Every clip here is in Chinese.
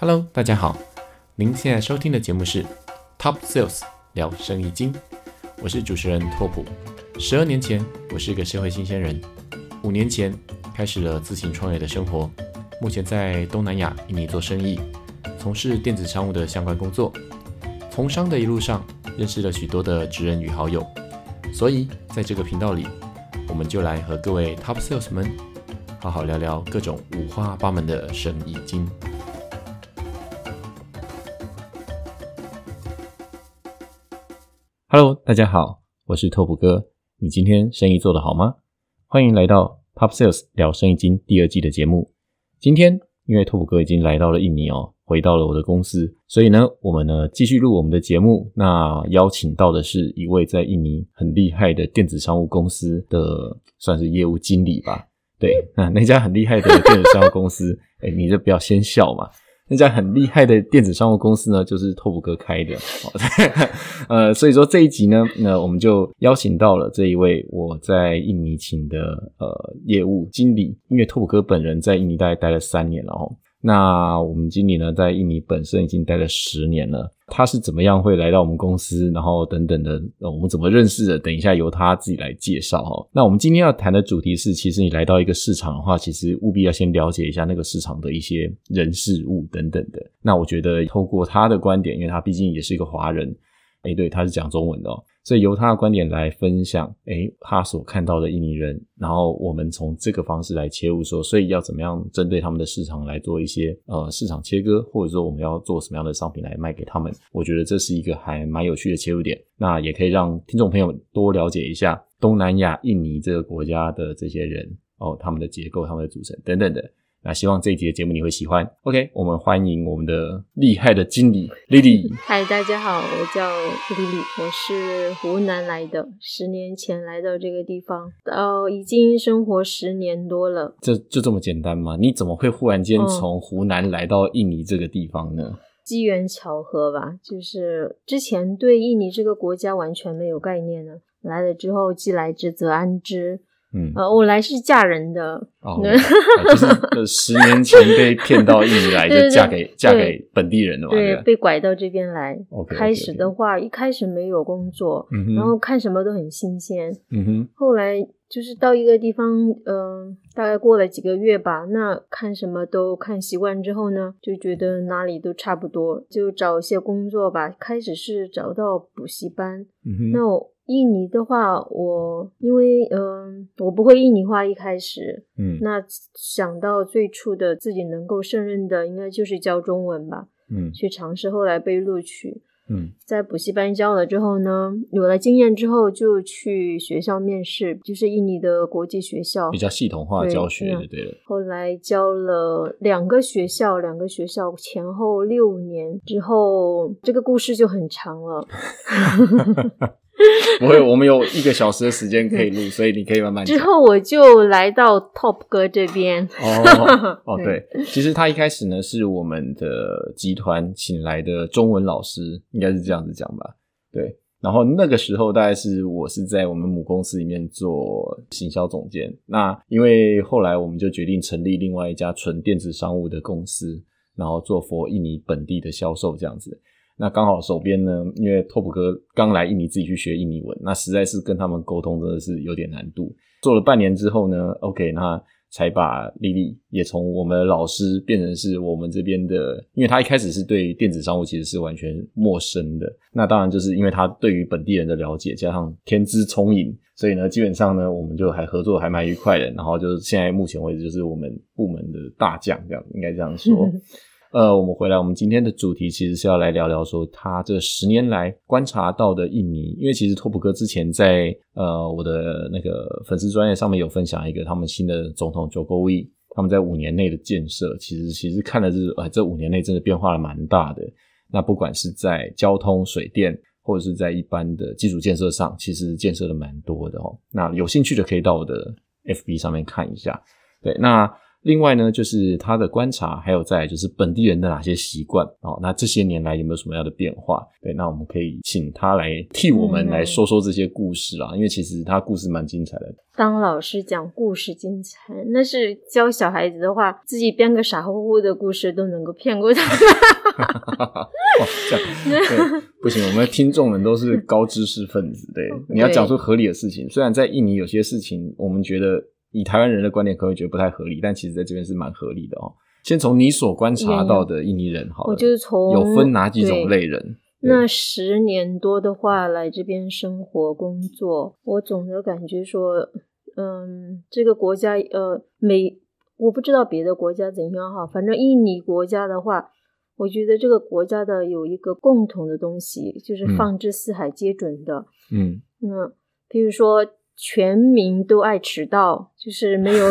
Hello，大家好，您现在收听的节目是 Top Sales 聊生意经，我是主持人拓普。十二年前，我是一个社会新鲜人，五年前开始了自行创业的生活，目前在东南亚印尼做生意，从事电子商务的相关工作。从商的一路上，认识了许多的职人与好友，所以在这个频道里，我们就来和各位 Top Sales 们好好聊聊各种五花八门的生意经。大家好，我是拓普哥。你今天生意做得好吗？欢迎来到 Top Sales 聊生意经第二季的节目。今天因为拓普哥已经来到了印尼哦，回到了我的公司，所以呢，我们呢继续录我们的节目。那邀请到的是一位在印尼很厉害的电子商务公司的，算是业务经理吧。对，那那家很厉害的电子商务公司，哎，你就不要先笑嘛。那家很厉害的电子商务公司呢，就是拓普哥开的。呃，所以说这一集呢，那我们就邀请到了这一位我在印尼请的呃业务经理，因为拓普哥本人在印尼大概待了三年了哦。那我们经理呢，在印尼本身已经待了十年了。他是怎么样会来到我们公司，然后等等的，我们怎么认识的？等一下由他自己来介绍哈。那我们今天要谈的主题是，其实你来到一个市场的话，其实务必要先了解一下那个市场的一些人事物等等的。那我觉得透过他的观点，因为他毕竟也是一个华人。哎，对，他是讲中文的，哦，所以由他的观点来分享，哎，他所看到的印尼人，然后我们从这个方式来切入，说，所以要怎么样针对他们的市场来做一些呃市场切割，或者说我们要做什么样的商品来卖给他们？我觉得这是一个还蛮有趣的切入点，那也可以让听众朋友多了解一下东南亚印尼这个国家的这些人哦，他们的结构、他们的组成等等的。那希望这一集的节目你会喜欢。OK，我们欢迎我们的厉害的经理 Lily。嗨，大家好，我叫 Lily，我是湖南来的，十年前来到这个地方，到，已经生活十年多了。这就这么简单吗？你怎么会忽然间从湖南来到印尼这个地方呢？机缘巧合吧，就是之前对印尼这个国家完全没有概念呢，来了之后既来之则安之。嗯，呃，我来是嫁人的，哦，就是十年前被骗到印尼来，就嫁给嫁给本地人的嘛，对，被拐到这边来。开始的话，一开始没有工作，然后看什么都很新鲜。嗯哼，后来就是到一个地方，嗯，大概过了几个月吧，那看什么都看习惯之后呢，就觉得哪里都差不多，就找一些工作吧。开始是找到补习班，那我。印尼的话，我因为嗯，我不会印尼话，一开始，嗯，那想到最初的自己能够胜任的，应该就是教中文吧，嗯，去尝试，后来被录取，嗯，在补习班教了之后呢，有了经验之后，就去学校面试，就是印尼的国际学校，比较系统化教学的，对了。后来教了两个学校，两个学校前后六年之后，这个故事就很长了。不会，我们有一个小时的时间可以录，所以你可以慢慢。之后我就来到 Top 哥这边。哦 哦，对，其实他一开始呢是我们的集团请来的中文老师，应该是这样子讲吧？对。然后那个时候大概是我是在我们母公司里面做行销总监。那因为后来我们就决定成立另外一家纯电子商务的公司，然后做 for 印尼本地的销售这样子。那刚好手边呢，因为托普哥刚来印尼自己去学印尼文，那实在是跟他们沟通真的是有点难度。做了半年之后呢，OK，那才把丽丽也从我们的老师变成是我们这边的，因为他一开始是对电子商务其实是完全陌生的。那当然就是因为他对于本地人的了解，加上天资聪颖，所以呢，基本上呢，我们就还合作还蛮愉快的。然后就是现在目前为止就是我们部门的大将，这样应该这样说。呃，我们回来，我们今天的主题其实是要来聊聊说他这十年来观察到的印尼，因为其实托普哥之前在呃我的那个粉丝专业上面有分享一个他们新的总统 Jokowi，他们在五年内的建设，其实其实看的是，呃，这五年内真的变化了蛮大的。那不管是在交通、水电，或者是在一般的基础建设上，其实建设的蛮多的哦。那有兴趣的可以到我的 FB 上面看一下。对，那。另外呢，就是他的观察，还有在就是本地人的哪些习惯哦，那这些年来有没有什么样的变化？对，那我们可以请他来替我们来说说这些故事啦，因为其实他故事蛮精彩的。当老师讲故事精彩，那是教小孩子的话，自己编个傻乎乎的故事都能够骗过他。哇，这样对不行，我们的听众们都是高知识分子，对，你要讲出合理的事情。虽然在印尼有些事情，我们觉得。以台湾人的观点，可能觉得不太合理，但其实在这边是蛮合理的哦。先从你所观察到的印尼人，好，我就是从有分哪几种类人？那十年多的话，来这边生活工作，我总的感觉说，嗯，这个国家，呃，每我不知道别的国家怎样哈，反正印尼国家的话，我觉得这个国家的有一个共同的东西，就是放之四海皆准的。嗯，那比如说。全民都爱迟到，就是没有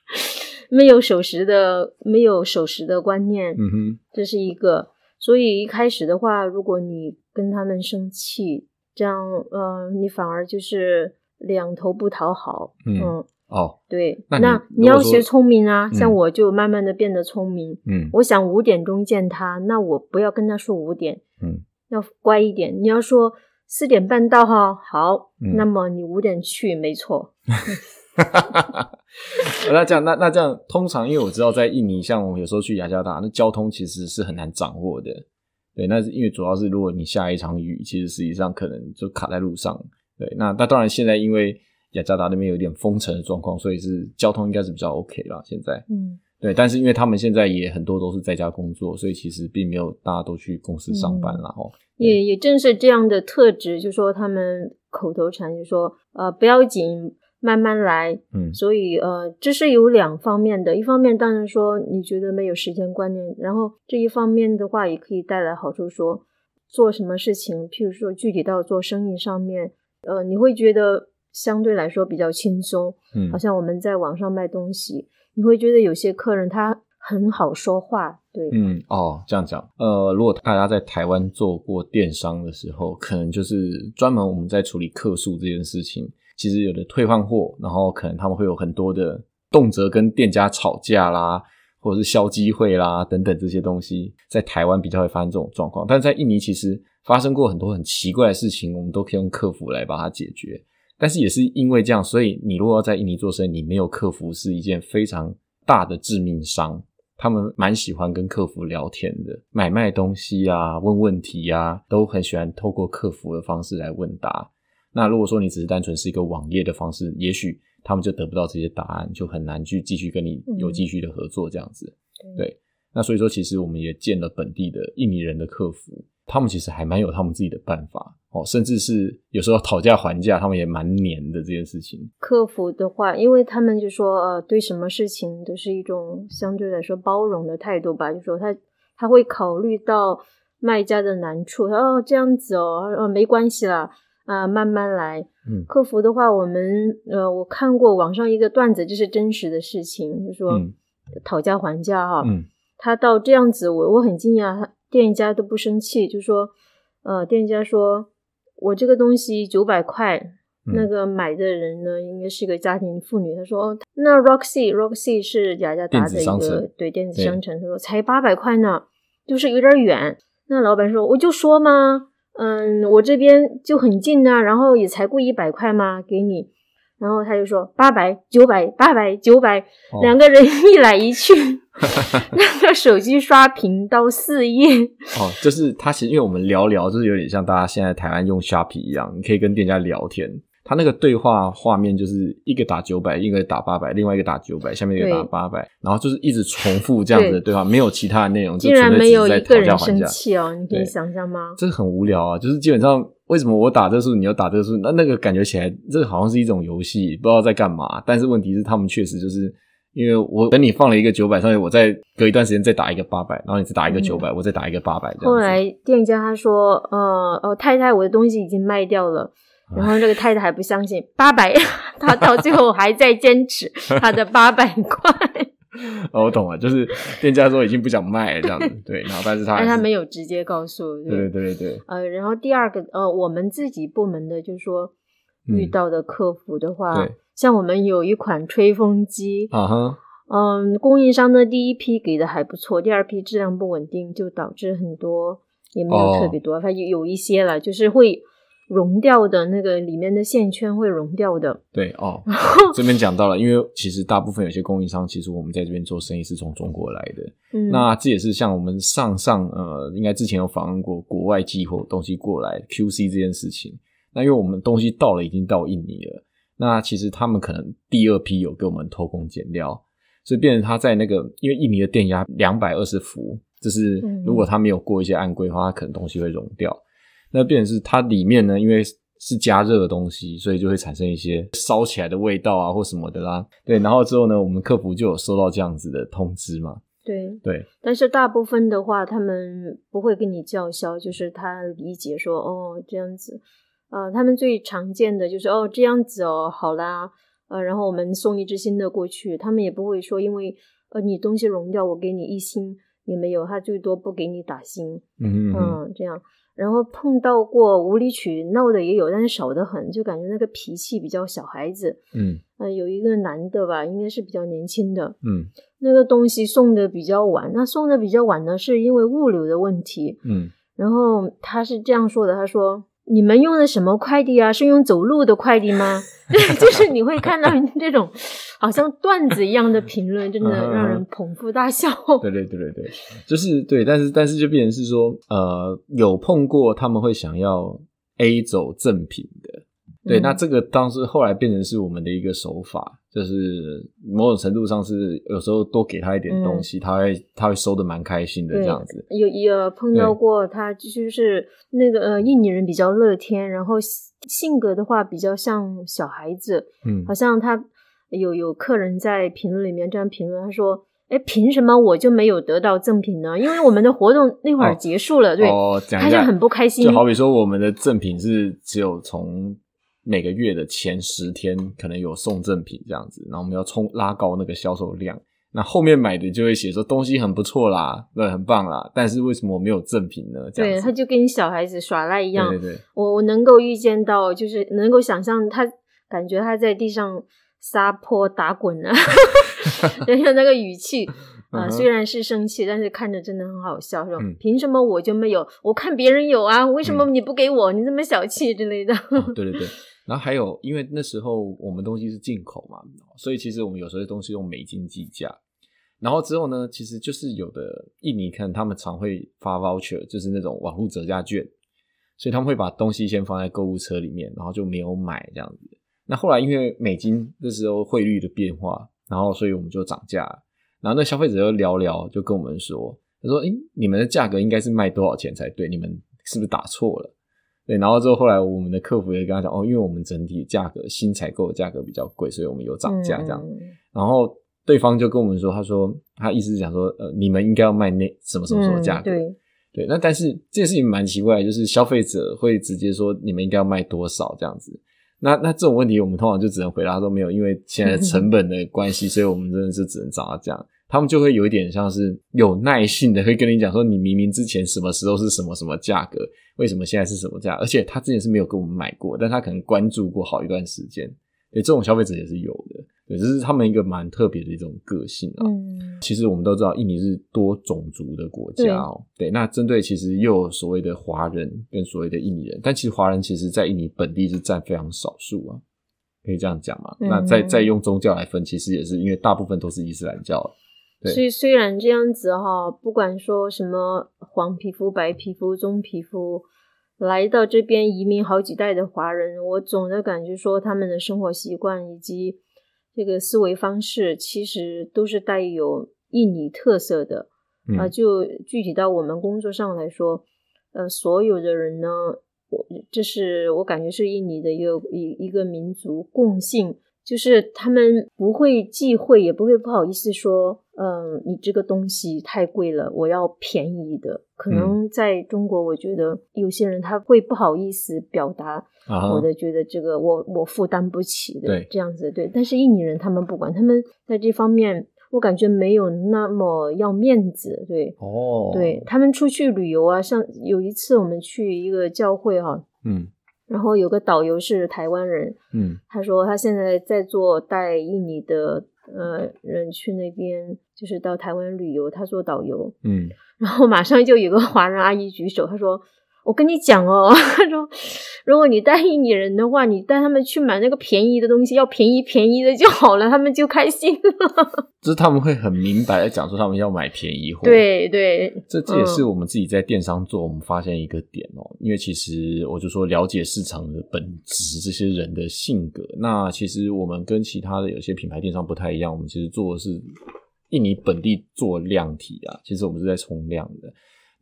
没有守时的，没有守时的观念。嗯哼，这是一个。所以一开始的话，如果你跟他们生气，这样，呃，你反而就是两头不讨好。嗯，哦，对，那你要学聪明啊。像我就慢慢的变得聪明。嗯，我想五点钟见他，那我不要跟他说五点。嗯，要乖一点。你要说。四点半到哈，好，那么你五点去，没错。那这样，那那这样，通常因为我知道在印尼，像我有时候去雅加达，那交通其实是很难掌握的。对，那是因为主要是如果你下一场雨，其实实际上可能就卡在路上。对，那那当然现在因为雅加达那边有点封城的状况，所以是交通应该是比较 OK 了。现在，嗯。对，但是因为他们现在也很多都是在家工作，所以其实并没有大家都去公司上班了哦。也也正是这样的特质，就说他们口头禅就说呃不要紧，慢慢来。嗯，所以呃这是有两方面的，一方面当然说你觉得没有时间观念，然后这一方面的话也可以带来好处，说做什么事情，譬如说具体到做生意上面，呃你会觉得相对来说比较轻松。嗯，好像我们在网上卖东西。你会觉得有些客人他很好说话，对，嗯，哦，这样讲，呃，如果大家在台湾做过电商的时候，可能就是专门我们在处理客诉这件事情，其实有的退换货，然后可能他们会有很多的动辄跟店家吵架啦，或者是销机会啦等等这些东西，在台湾比较会发生这种状况，但在印尼其实发生过很多很奇怪的事情，我们都可以用客服来把它解决。但是也是因为这样，所以你如果要在印尼做生意，你没有客服是一件非常大的致命伤。他们蛮喜欢跟客服聊天的，买卖东西啊、问问题啊，都很喜欢透过客服的方式来问答。那如果说你只是单纯是一个网页的方式，也许他们就得不到这些答案，就很难去继续跟你有继续的合作这样子。对，那所以说，其实我们也见了本地的印尼人的客服。他们其实还蛮有他们自己的办法哦，甚至是有时候讨价还价，他们也蛮黏的这件事情。客服的话，因为他们就说呃，对什么事情都是一种相对来说包容的态度吧，就说他他会考虑到卖家的难处，哦这样子哦，呃没关系啦，啊慢慢来。嗯，客服的话，我们呃我看过网上一个段子，就是真实的事情，就说讨价还价哈，嗯，他到这样子，我我很惊讶他。店家都不生气，就说，呃，店家说，我这个东西九百块，那个买的人呢，应该是个家庭妇女。他说，那 Roxy，Roxy 是雅加达的一个对电子商城，他说才八百块呢，就是有点远。那老板说，我就说嘛，嗯，我这边就很近啊，然后也才贵一百块嘛，给你。然后他就说八百九百八百九百，两个人 一来一去，那个手机刷屏到四页。哦，就是他其实因为我们聊聊，就是有点像大家现在台湾用虾皮一样，你可以跟店家聊天。他那个对话画面就是一个打九百，一个打八百，另外一个打九百，下面一个打八百，然后就是一直重复这样子的对话，没有其他的内容，竟然没有一个人生气哦，你可以想象吗？这很无聊啊，就是基本上。为什么我打这数，你要打这数？那那个感觉起来，这好像是一种游戏，不知道在干嘛。但是问题是，他们确实就是因为我等你放了一个九百上去，我再隔一段时间再打一个八百，然后你再打一个九百，我再打一个八百。后来店家他说：“呃哦，太太，我的东西已经卖掉了。”然后这个太太还不相信八百，他到最后还在坚持他的八百块。哦，我懂了，就是店家说已经不想卖了这样子，对，然后但是他但他没有直接告诉，对对对对，呃，然后第二个呃，我们自己部门的，就是说遇到的客服的话，像我们有一款吹风机，啊哈，嗯，供应商的第一批给的还不错，第二批质量不稳定，就导致很多也没有特别多，它有有一些了，就是会。融掉的那个里面的线圈会融掉的。对哦，这边讲到了，因为其实大部分有些供应商，其实我们在这边做生意是从中国来的。嗯，那这也是像我们上上呃，应该之前有访问过国外寄货东西过来 QC 这件事情。那因为我们东西到了，已经到印尼了，那其实他们可能第二批有给我们偷工减料，所以变成他在那个，因为印尼的电压两百二十伏，就是如果他没有过一些暗规的话，他可能东西会融掉。那变成是它里面呢，因为是加热的东西，所以就会产生一些烧起来的味道啊，或什么的啦。对，然后之后呢，我们客服就有收到这样子的通知嘛。对对，但是大部分的话，他们不会跟你叫嚣，就是他理解说哦这样子，呃，他们最常见的就是哦这样子哦好啦，呃，然后我们送一只新的过去，他们也不会说因为呃你东西融掉，我给你一星也没有，他最多不给你打星，嗯嗯这样。然后碰到过无理取闹的也有，但是少得很，就感觉那个脾气比较小孩子。嗯，呃，有一个男的吧，应该是比较年轻的。嗯，那个东西送的比较晚，那送的比较晚呢，是因为物流的问题。嗯，然后他是这样说的，他说。你们用的什么快递啊？是用走路的快递吗？就是你会看到这种 好像段子一样的评论，真的让人捧腹大笑。对对对对对，就是对，但是但是就变成是说，呃，有碰过他们会想要 A 走正品的。对，那这个当时后来变成是我们的一个手法，就是某种程度上是有时候多给他一点东西，他会他会收的蛮开心的这样子。有有碰到过他就是那个呃印尼人比较乐天，然后性格的话比较像小孩子，嗯，好像他有有客人在评论里面这样评论，他说：“哎，凭什么我就没有得到赠品呢？因为我们的活动那会儿结束了，对，他就很不开心。就好比说我们的赠品是只有从。”每个月的前十天可能有送赠品这样子，然后我们要冲拉高那个销售量，那后面买的就会写说东西很不错啦，对，很棒啦，但是为什么我没有赠品呢？对，他就跟小孩子耍赖一样。对对，我我能够预见到，就是能够想象他感觉他在地上撒泼打滚啊，等下那个语气啊，虽然是生气，但是看着真的很好笑，说凭什么我就没有？我看别人有啊，为什么你不给我？你这么小气之类的。对对对。然后还有，因为那时候我们东西是进口嘛，所以其实我们有时候东西用美金计价。然后之后呢，其实就是有的印尼看他们常会发 voucher，就是那种网络折价券，所以他们会把东西先放在购物车里面，然后就没有买这样子。那后来因为美金那时候汇率的变化，然后所以我们就涨价。然后那消费者就聊聊，就跟我们说，他说：“诶，你们的价格应该是卖多少钱才对？你们是不是打错了？”对，然后之后后来我们的客服也跟他讲哦，因为我们整体价格新采购的价格比较贵，所以我们有涨价这样。然后对方就跟我们说，他说他意思是讲说，呃，你们应该要卖那什么什么什么价格。对对，那但是这件事情蛮奇怪，就是消费者会直接说你们应该要卖多少这样子。那那这种问题，我们通常就只能回答说没有，因为现在成本的关系，所以我们真的是只能找到这样。他们就会有一点像是有耐性的，会跟你讲说，你明明之前什么时候是什么什么价格，为什么现在是什么价？而且他之前是没有跟我们买过，但他可能关注过好一段时间。对，这种消费者也是有的。对，这是他们一个蛮特别的一种个性啊。嗯，其实我们都知道，印尼是多种族的国家哦。对，那针对其实又有所谓的华人跟所谓的印尼人，但其实华人其实在印尼本地是占非常少数啊，可以这样讲嘛？那再再用宗教来分，其实也是因为大部分都是伊斯兰教。所以虽然这样子哈，不管说什么黄皮肤、白皮肤、棕皮肤，来到这边移民好几代的华人，我总的感觉说他们的生活习惯以及这个思维方式，其实都是带有印尼特色的啊。就具体到我们工作上来说，呃，所有的人呢，我这是我感觉是印尼的一个一一个民族共性。就是他们不会忌讳，也不会不好意思说，嗯，你这个东西太贵了，我要便宜的。可能在中国，我觉得有些人他会不好意思表达，我的觉得这个我我负担不起的这样子。对，但是印尼人他们不管，他们在这方面，我感觉没有那么要面子。对，哦，对他们出去旅游啊，像有一次我们去一个教会哈，嗯。然后有个导游是台湾人，嗯，他说他现在在做带印尼的呃人去那边，就是到台湾旅游，他做导游，嗯，然后马上就有个华人阿姨举手，她说。我跟你讲哦，他说，如果你带印尼人的话，你带他们去买那个便宜的东西，要便宜便宜的就好了，他们就开心了。就是他们会很明白的讲说，他们要买便宜货。对对，这这也是我们自己在电商做，我们发现一个点哦，因为其实我就说了解市场的本质，这些人的性格。那其实我们跟其他的有些品牌电商不太一样，我们其实做的是印尼本地做量体啊，其实我们是在冲量的。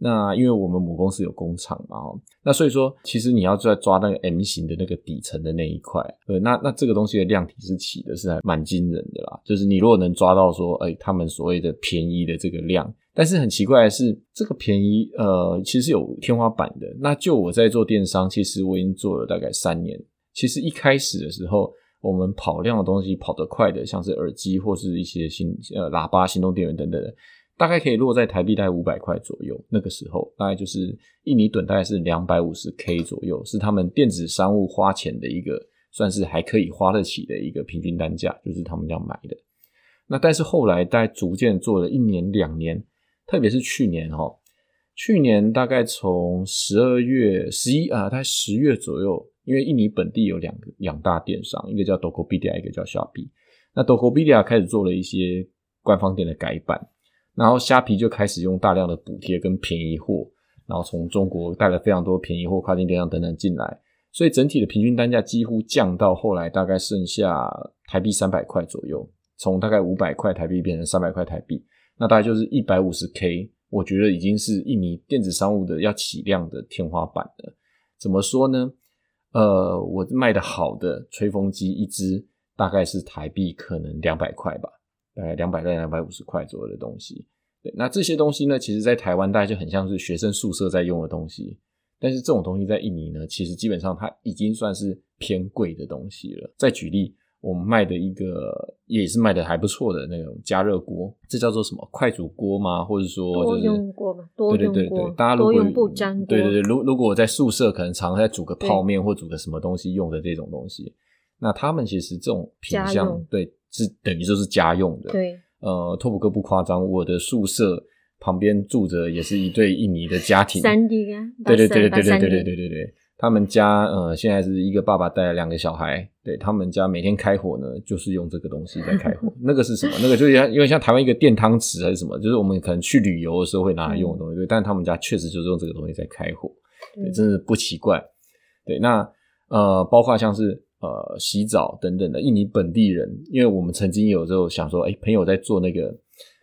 那因为我们母公司有工厂嘛，哦，那所以说其实你要在抓那个 M 型的那个底层的那一块，对，那那这个东西的量体是起的是还蛮惊人的啦。就是你如果能抓到说，哎，他们所谓的便宜的这个量，但是很奇怪的是，这个便宜呃其实有天花板的。那就我在做电商，其实我已经做了大概三年。其实一开始的时候，我们跑量的东西跑得快的，像是耳机或是一些新呃喇叭、行动电源等等的。大概可以落在台币大概五百块左右，那个时候大概就是印尼盾大概是两百五十 K 左右，是他们电子商务花钱的一个算是还可以花得起的一个平均单价，就是他们要买的。那但是后来大概逐渐做了一年两年，特别是去年哈，去年大概从十二月十一啊，大概十月左右，因为印尼本地有两个两大电商，一个叫 Tokopedia，一个叫 Shopee。那 Tokopedia 开始做了一些官方店的改版。然后虾皮就开始用大量的补贴跟便宜货，然后从中国带了非常多便宜货、跨境电商等等进来，所以整体的平均单价几乎降到后来大概剩下台币三百块左右，从大概五百块台币变成三百块台币，那大概就是一百五十 K，我觉得已经是印尼电子商务的要起量的天花板了。怎么说呢？呃，我卖的好的吹风机一支大概是台币可能两百块吧。大概两百到两百五十块左右的东西，对，那这些东西呢，其实在台湾大概就很像是学生宿舍在用的东西，但是这种东西在印尼呢，其实基本上它已经算是偏贵的东西了。再举例，我们卖的一个也是卖的还不错的那种加热锅，这叫做什么快煮锅吗？或者说多用锅吧？多用锅，大家如果不粘锅，对对对，如如果我在宿舍可能常在煮个泡面或煮个什么东西用的这种东西，那他们其实这种品相对。是等于就是家用的，对，呃，托普哥不夸张，我的宿舍旁边住着也是一对印尼的家庭，三 D 啊，对对对对对对对对对对对，他们家呃现在是一个爸爸带了两个小孩，对他们家每天开火呢就是用这个东西在开火，那个是什么？那个就像因为像台湾一个电汤匙还是什么，就是我们可能去旅游的时候会拿来用的东西，对，但他们家确实就是用这个东西在开火，对，真是不奇怪，对，那呃包括像是。呃，洗澡等等的印尼本地人，因为我们曾经有时候想说，哎，朋友在做那个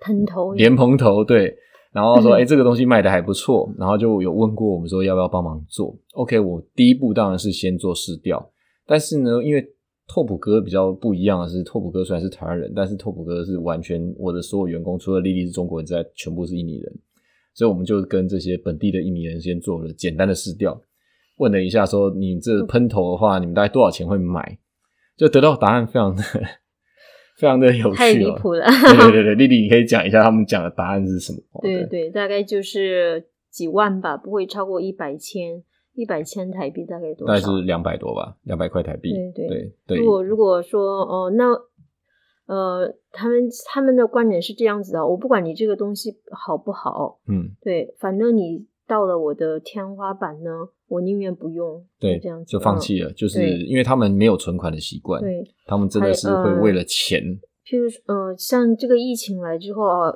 喷头莲蓬头，对，然后说，哎，这个东西卖的还不错，然后就有问过我们说要不要帮忙做。OK，我第一步当然是先做试调，但是呢，因为拓普哥比较不一样的是，拓普哥虽然是台湾人，但是拓普哥是完全我的所有员工，除了丽丽是中国人之外，全部是印尼人，所以我们就跟这些本地的印尼人先做了简单的试调。问了一下，说你这喷头的话，你们大概多少钱会买？就得到答案，非常的非常的有趣，太离谱了。对对对，丽丽，你可以讲一下他们讲的答案是什么？对对，大概就是几万吧，不会超过一百千，一百千台币大概多少？大概是两百多吧，两百块台币。对对对。如果如果说哦，那呃，他们他们的观点是这样子的，我不管你这个东西好不好，嗯，对，反正你。到了我的天花板呢，我宁愿不用，对，这样子就放弃了，就是因为他们没有存款的习惯，对，他们真的是会为了钱。譬如呃，像这个疫情来之后啊，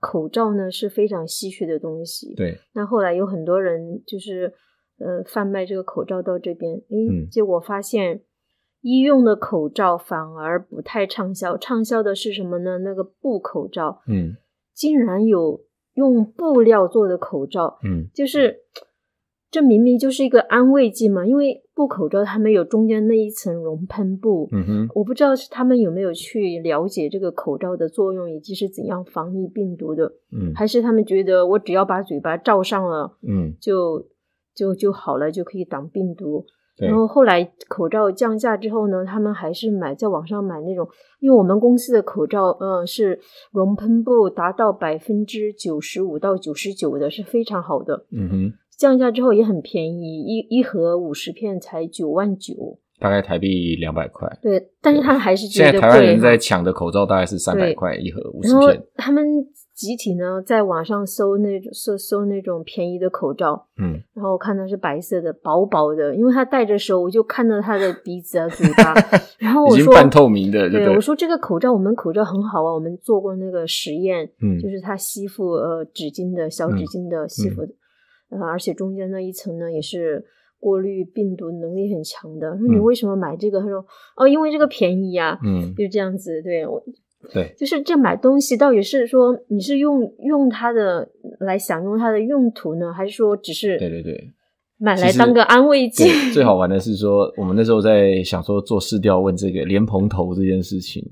口罩呢是非常稀缺的东西，对。那后来有很多人就是呃贩卖这个口罩到这边，诶，结果发现医用的口罩反而不太畅销，畅销的是什么呢？那个布口罩，嗯，竟然有。用布料做的口罩，嗯，就是这明明就是一个安慰剂嘛，因为布口罩它没有中间那一层熔喷布，嗯哼，我不知道是他们有没有去了解这个口罩的作用以及是怎样防疫病毒的，嗯，还是他们觉得我只要把嘴巴罩上了，嗯，就就就好了，就可以挡病毒。然后后来口罩降价之后呢，他们还是买在网上买那种，因为我们公司的口罩，嗯，是熔喷布达到百分之九十五到九十九的，是非常好的。嗯哼，降价之后也很便宜，一一盒五十片才九万九大概台币两百块。对，但是他还是现在台湾人在抢的口罩大概是三百块一盒五十片。他们。集体呢，在网上搜那种搜搜那种便宜的口罩，嗯，然后我看到是白色的，薄薄的，因为他戴着时候，我就看到他的鼻子啊、嘴巴，然后我说半透明的，对，我说这个口罩，我们口罩很好啊，我们做过那个实验，嗯，就是它吸附呃纸巾的小纸巾的吸附，呃，而且中间那一层呢也是过滤病毒能力很强的。说你为什么买这个？他说哦，因为这个便宜呀，嗯，就这样子，对我。对，就是这买东西到底是说你是用用它的来享用它的用途呢，还是说只是对对对买来当个安慰剂？最好玩的是说，我们那时候在想说做试调问这个莲蓬头这件事情，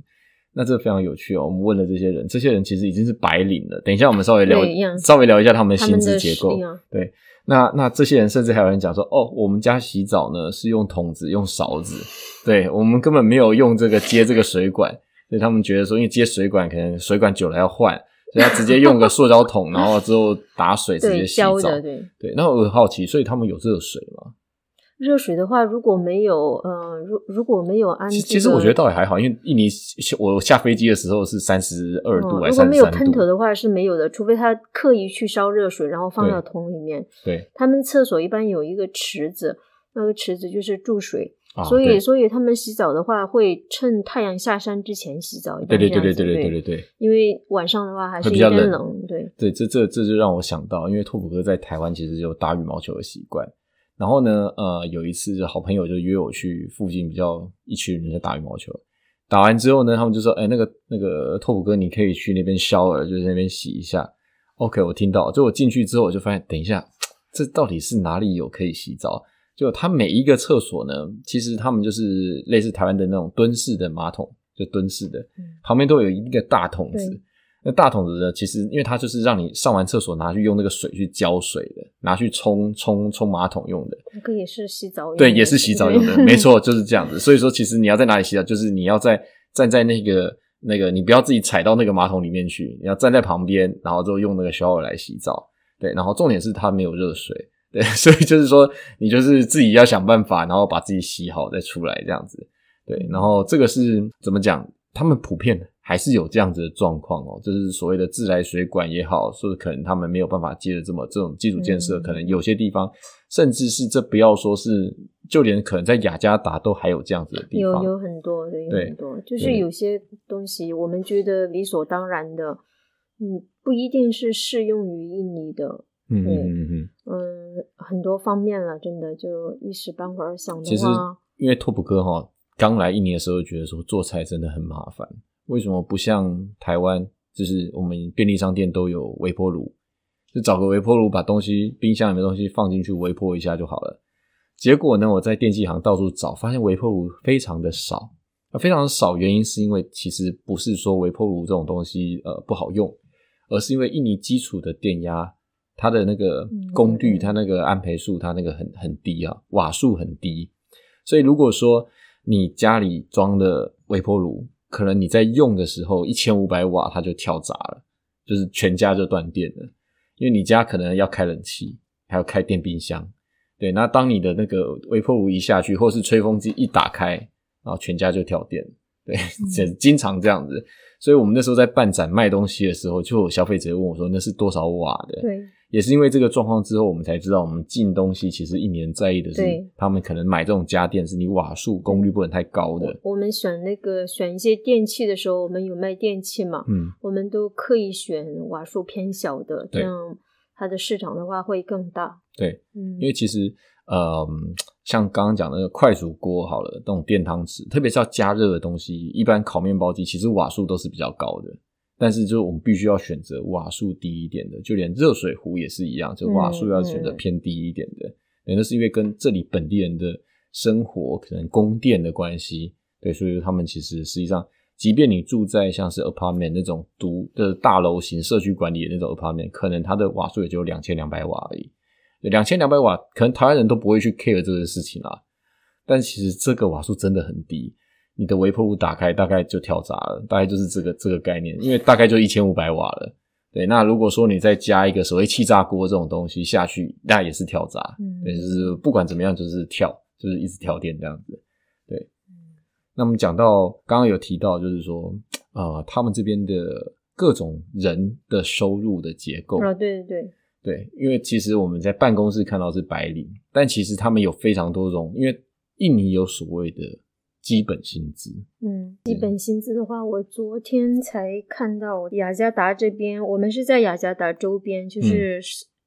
那这非常有趣哦。我们问了这些人，这些人其实已经是白领了。等一下我们稍微聊稍微聊一下他们的薪资结构。对，那那这些人甚至还有人讲说，哦，我们家洗澡呢是用桶子用勺子，对我们根本没有用这个接这个水管。所以他们觉得说，因为接水管可能水管久了要换，所以他直接用个塑胶桶，然后之后打水直接洗澡。对对。那我很好奇，所以他们有热水吗？热水的话，如果没有，呃，如如果没有安，其实我觉得倒也还好，因为印尼我下飞机的时候是三十二度还是如果没有喷头的话是没有的，除非他刻意去烧热水，然后放到桶里面。对。他们厕所一般有一个池子，那个池子就是注水。所以，所以他们洗澡的话，会趁太阳下山之前洗澡。对对对对对对对对对。因为晚上的话还是有点冷，对。对，这这这就让我想到，因为拓普哥在台湾其实有打羽毛球的习惯。然后呢，呃，有一次好朋友就约我去附近比较一群人在打羽毛球。打完之后呢，他们就说：“哎，那个那个拓普哥，你可以去那边消耳，就是那边洗一下。”OK，我听到。就我进去之后，我就发现，等一下，这到底是哪里有可以洗澡？就它每一个厕所呢，其实他们就是类似台湾的那种蹲式的马桶，就蹲式的，旁边都有一个大桶子。那大桶子呢，其实因为它就是让你上完厕所拿去用那个水去浇水的，拿去冲冲冲马桶用的。那个也是洗澡用。对，也是洗澡用的，没错，就是这样子。所以说，其实你要在哪里洗澡，就是你要在站在那个那个，你不要自己踩到那个马桶里面去，你要站在旁边，然后之后用那个小耳来洗澡。对，然后重点是它没有热水。对，所以就是说，你就是自己要想办法，然后把自己洗好再出来这样子。对，然后这个是怎么讲？他们普遍还是有这样子的状况哦，就是所谓的自来水管也好，说可能他们没有办法接的这么这种基础建设，可能有些地方，甚至是这不要说是，就连可能在雅加达都还有这样子的地方，有有很多，有很多，就是有些东西我们觉得理所当然的，嗯，不一定是适用于印尼的。嗯嗯嗯嗯，很多方面了，真的就一时半会儿想的话，其实因为拓普哥哈刚来印尼的时候，觉得说做菜真的很麻烦。为什么不像台湾，就是我们便利商店都有微波炉，就找个微波炉，把东西冰箱里面东西放进去微波一下就好了。结果呢，我在电器行到处找，发现微波炉非常的少，非常的少。原因是因为其实不是说微波炉这种东西呃不好用，而是因为印尼基础的电压。它的那个功率，它那个安培数，它那个很很低啊，瓦数很低。所以如果说你家里装的微波炉，可能你在用的时候一千五百瓦它就跳闸了，就是全家就断电了。因为你家可能要开冷气，还要开电冰箱，对。那当你的那个微波炉一下去，或是吹风机一打开，然后全家就跳电，对，经常这样子。所以我们那时候在办展卖东西的时候，就有消费者问我说：“那是多少瓦的？”对。也是因为这个状况之后，我们才知道，我们进东西其实一年在意的是，他们可能买这种家电是你瓦数功率不能太高的。我们选那个选一些电器的时候，我们有卖电器嘛？嗯，我们都刻意选瓦数偏小的，这样它的市场的话会更大。对，嗯，因为其实呃，像刚刚讲的那个快煮锅好了，那种电汤匙，特别是要加热的东西，一般烤面包机其实瓦数都是比较高的。但是，就是我们必须要选择瓦数低一点的，就连热水壶也是一样，就瓦数要选择偏低一点的。那是因为跟这里本地人的生活可能供电的关系，对，所以他们其实实际上，即便你住在像是 apartment 那种独的大楼型社区管理的那种 apartment，可能它的瓦数也就两千两百瓦而已。两千两百瓦，可能台湾人都不会去 care 这个事情啦。但其实这个瓦数真的很低。你的微波炉打开大概就跳闸了，大概就是这个这个概念，因为大概就一千五百瓦了。对，那如果说你再加一个所谓气炸锅这种东西下去，那也是跳闸。嗯，就是不管怎么样，就是跳，就是一直跳电这样子。对那么讲到刚刚有提到，就是说，呃，他们这边的各种人的收入的结构啊，对对对对，因为其实我们在办公室看到是白领，但其实他们有非常多种，因为印尼有所谓的基本薪资。嗯，基本薪资的话，我昨天才看到雅加达这边，我们是在雅加达周边，就是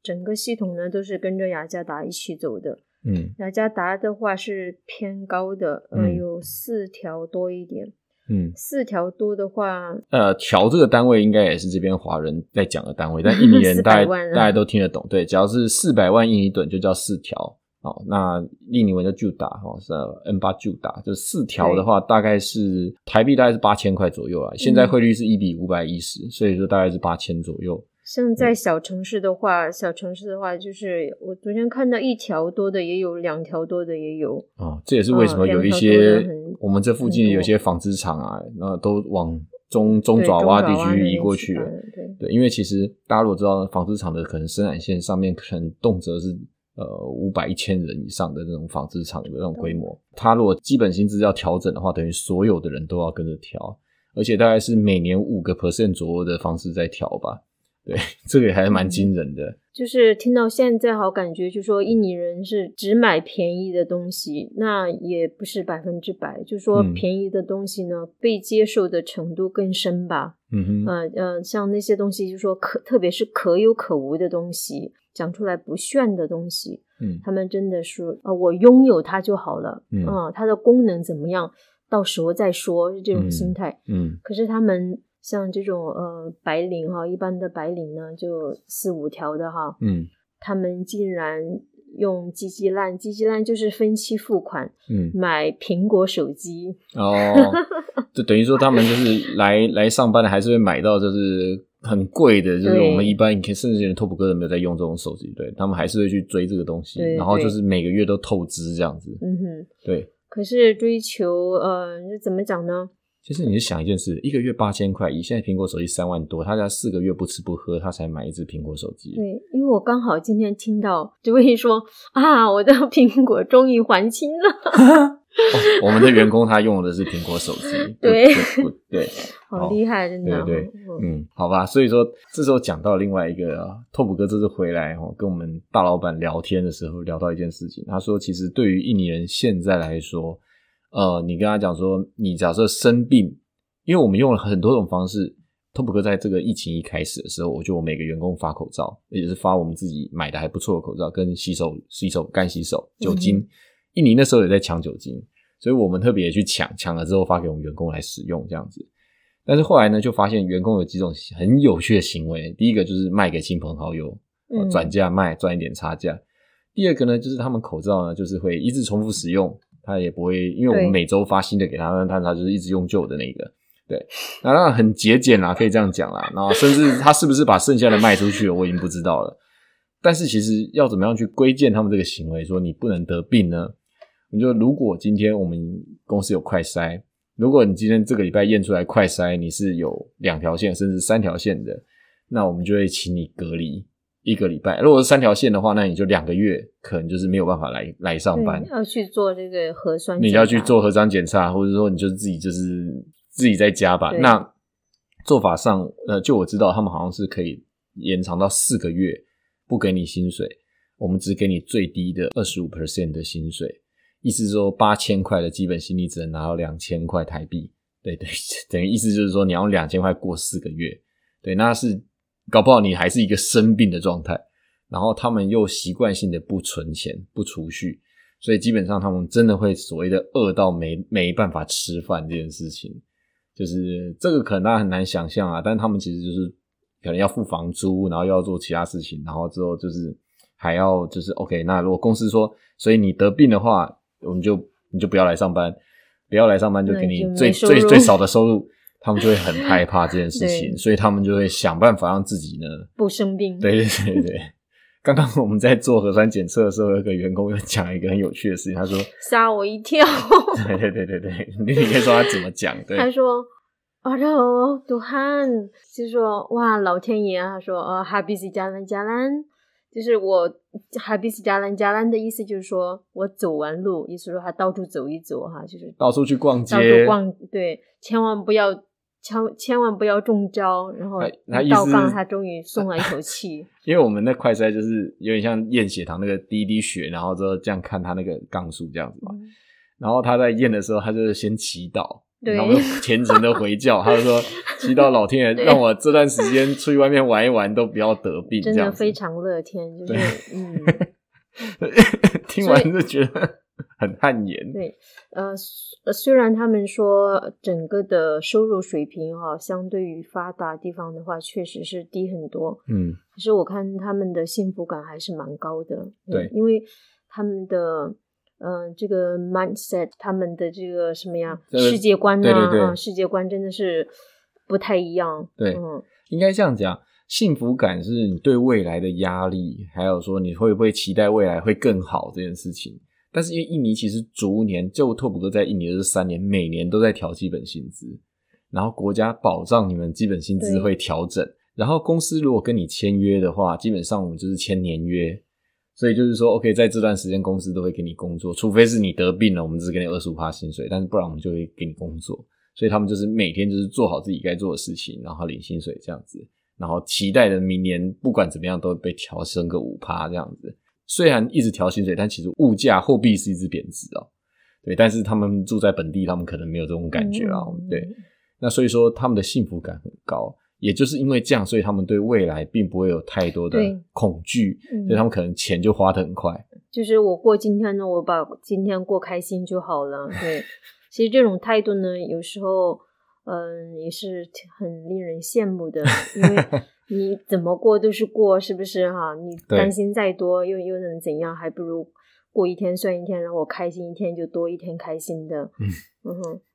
整个系统呢都是跟着雅加达一起走的。嗯，雅加达的话是偏高的，嗯，有四条多一点。嗯，四条多的话，呃，条这个单位应该也是这边华人在讲的单位，但 印尼人大家大家都听得懂。对，只要是四百万印尼盾就叫四条。好，那印尼文叫 juta 哈，是 n 八 juta，就四条的话，大概是台币大概是八千块左右啊。现在汇率是一比五百一十，所以说大概是八千左右。像在小城市的话，小城市的话，就是我昨天看到一条多的也有，两条多的也有。啊，这也是为什么有一些我们这附近有些纺织厂啊，那都往中中爪哇地区移过去了。对对，因为其实大家如果知道纺织厂的可能生产线上面可能动辄是呃五百一千人以上的那种纺织厂的那种规模，它如果基本薪资要调整的话，等于所有的人都要跟着调，而且大概是每年五个 percent 左右的方式在调吧。对，这个还是蛮惊人的。就是听到现在，好感觉，就说印尼人是只买便宜的东西，那也不是百分之百。就说便宜的东西呢，被接受的程度更深吧。嗯哼，呃呃，像那些东西，就说可，特别是可有可无的东西，讲出来不炫的东西，嗯，他们真的是，呃，我拥有它就好了。嗯，它的功能怎么样，到时候再说，是这种心态。嗯，可是他们。像这种呃白领哈，一般的白领呢，就四五条的哈，嗯，他们竟然用鸡鸡烂，鸡鸡烂就是分期付款，嗯，买苹果手机哦，就等于说他们就是来 来上班的，还是会买到就是很贵的，就是我们一般甚至连拓普哥都没有在用这种手机，对他们还是会去追这个东西，然后就是每个月都透支这样子，嗯哼，对。可是追求呃，怎么讲呢？其实你是想一件事，一个月八千块，以现在苹果手机三万多，他家四个月不吃不喝，他才买一只苹果手机。对，因为我刚好今天听到这位说 啊，我的 苹果终于还清了。我们的员工他用的是苹果手机，对对，好厉害，真的。对对，嗯，好吧。所以说，这时候讲到另外一个拓普哥这次回来哦，跟我们大老板聊天的时候，聊到一件事情，他说，其实对于印尼人现在来说。呃，你跟他讲说，你假设生病，因为我们用了很多种方式。托普哥在这个疫情一开始的时候，我就每个员工发口罩，也是发我们自己买的还不错的口罩，跟洗手、洗手、干洗手、酒精。印尼那时候也在抢酒精，所以我们特别去抢，抢了之后发给我们员工来使用这样子。但是后来呢，就发现员工有几种很有趣的行为。第一个就是卖给亲朋好友，转价卖赚一点差价。第二个呢，就是他们口罩呢，就是会一直重复使用。他也不会，因为我们每周发新的给他，但他就是一直用旧的那个，对，那当然很节俭啦，可以这样讲啦。然后甚至他是不是把剩下的卖出去了，我已经不知道了。但是其实要怎么样去规建他们这个行为，说你不能得病呢？你就如果今天我们公司有快筛，如果你今天这个礼拜验出来快筛你是有两条线甚至三条线的，那我们就会请你隔离。一个礼拜，如果是三条线的话，那你就两个月，可能就是没有办法来来上班。要去做这个核酸，你要去做核酸检查，或者说你就自己就是自己在家吧。那做法上，呃，就我知道他们好像是可以延长到四个月，不给你薪水，我们只给你最低的二十五 percent 的薪水，意思是说八千块的基本薪，你只能拿到两千块台币。对对，等于意思就是说你要用两千块过四个月。对，那是。搞不好你还是一个生病的状态，然后他们又习惯性的不存钱、不储蓄，所以基本上他们真的会所谓的饿到没没办法吃饭这件事情，就是这个可能大家很难想象啊。但是他们其实就是可能要付房租，然后又要做其他事情，然后之后就是还要就是 OK。那如果公司说，所以你得病的话，我们就你就不要来上班，不要来上班就给你最最最少的收入。他们就会很害怕这件事情，所以他们就会想办法让自己呢不生病。对对对对，刚刚我们在做核酸检测的时候，有个员工又讲一个很有趣的事情，他说吓我一跳。对对对对对，你可以说他怎么讲？对，他说：“啊，然后杜汉就说哇，老天爷，他说哦，哈比斯加兰加兰，就是我哈比斯加兰加兰的意思就是说我走完路，意思说他到处走一走哈，就是到处去逛街，到处逛，对，千万不要千千万不要中招，然后到杠他终于松了一口气。因为我们那快筛就是有点像验血糖那个滴滴血，然后之后这样看他那个杠数这样子嘛，然后他在验的时候，他就是先祈祷。然后虔诚的回教，他就说：“祈祷老天爷让我这段时间出去外面玩一玩，都不要得病。”真的非常乐天，就是嗯，听完就觉得很汗颜。对，呃，虽然他们说整个的收入水平哈，相对于发达地方的话，确实是低很多。嗯，可是我看他们的幸福感还是蛮高的。对，因为他们的。嗯，这个 mindset，他们的这个什么呀？世界观呢？啊，世界观真的是不太一样。对，嗯，应该这样讲，幸福感是你对未来的压力，还有说你会不会期待未来会更好这件事情。但是因为印尼其实逐年，就拓普哥在印尼这三年，每年都在调基本薪资，然后国家保障你们基本薪资会调整，然后公司如果跟你签约的话，基本上我们就是签年约。所以就是说，OK，在这段时间公司都会给你工作，除非是你得病了，我们只给你二十五趴薪水，但是不然我们就会给你工作。所以他们就是每天就是做好自己该做的事情，然后领薪水这样子，然后期待的明年不管怎么样都会被调升个五趴这样子。虽然一直调薪水，但其实物价货币是一直贬值哦。对，但是他们住在本地，他们可能没有这种感觉啊。对，那所以说他们的幸福感很高。也就是因为这样，所以他们对未来并不会有太多的恐惧，所以他们可能钱就花的很快。就是我过今天呢，我把今天过开心就好了。对，其实这种态度呢，有时候嗯也是很令人羡慕的，因为 你怎么过都是过，是不是哈？你担心再多又又能怎样？还不如过一天算一天，然后我开心一天就多一天开心的。嗯嗯哼。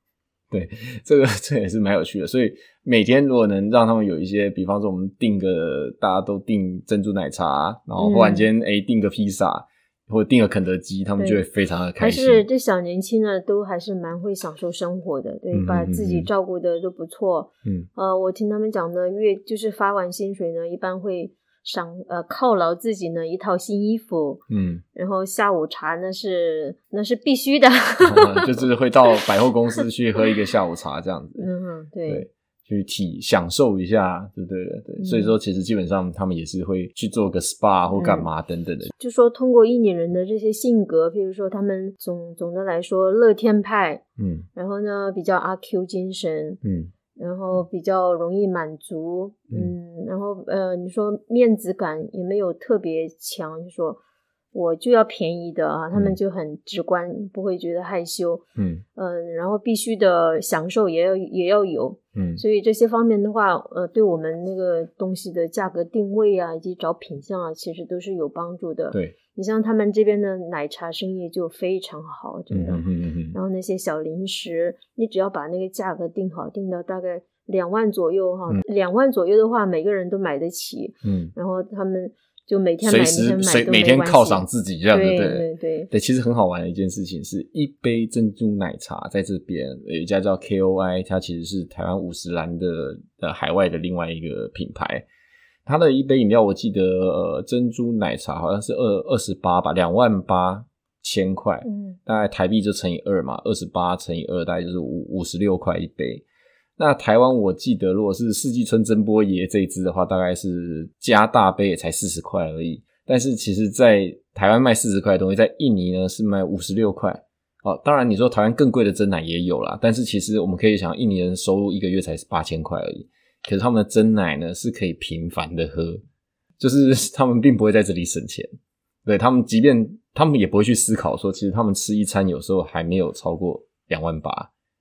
对，这个这也是蛮有趣的。所以每天如果能让他们有一些，比方说我们订个大家都订珍珠奶茶，然后忽然间哎订个披萨，或者订个肯德基，他们就会非常的开心。还是这小年轻呢，都还是蛮会享受生活的，对，把自己照顾的都不错。嗯，呃，我听他们讲呢，月就是发完薪水呢，一般会。赏呃犒劳自己呢一套新衣服，嗯，然后下午茶那是那是必须的 就是会到百货公司去喝一个下午茶这样子，嗯，对，去体享受一下，对对？对对，所以说其实基本上他们也是会去做个 SPA 或干嘛等等的，就说通过印尼人的这些性格，譬如说他们总总的来说乐天派，嗯，然后呢比较阿 Q 精神，嗯。然后比较容易满足，嗯，然后呃，你说面子感也没有特别强，就说我就要便宜的啊，他们就很直观，不会觉得害羞，嗯嗯，然后必须的享受也要也要有，嗯，所以这些方面的话，呃，对我们那个东西的价格定位啊，以及找品相啊，其实都是有帮助的，对。你像他们这边的奶茶生意就非常好，真的。嗯然后那些小零食，你只要把那个价格定好，定到大概两万左右哈，两万左右的话，每个人都买得起。嗯。然后他们就每天随时随每天犒赏自己这样子，对对对对。其实很好玩的一件事情是，一杯珍珠奶茶在这边有一家叫 KOI，它其实是台湾五十岚的呃海外的另外一个品牌。它的一杯饮料，我记得呃珍珠奶茶好像是二二十八吧，两万八千块，嗯，大概台币就乘以二嘛，二十八乘以二大概就是五五十六块一杯。那台湾我记得，如果是四季春真波爷这一支的话，大概是加大杯也才四十块而已。但是其实，在台湾卖四十块的东西，在印尼呢是卖五十六块。哦，当然你说台湾更贵的真奶也有啦，但是其实我们可以想，印尼人收入一个月才是八千块而已。可是他们的真奶呢是可以频繁的喝，就是他们并不会在这里省钱。对他们，即便他们也不会去思考说，其实他们吃一餐有时候还没有超过两万八，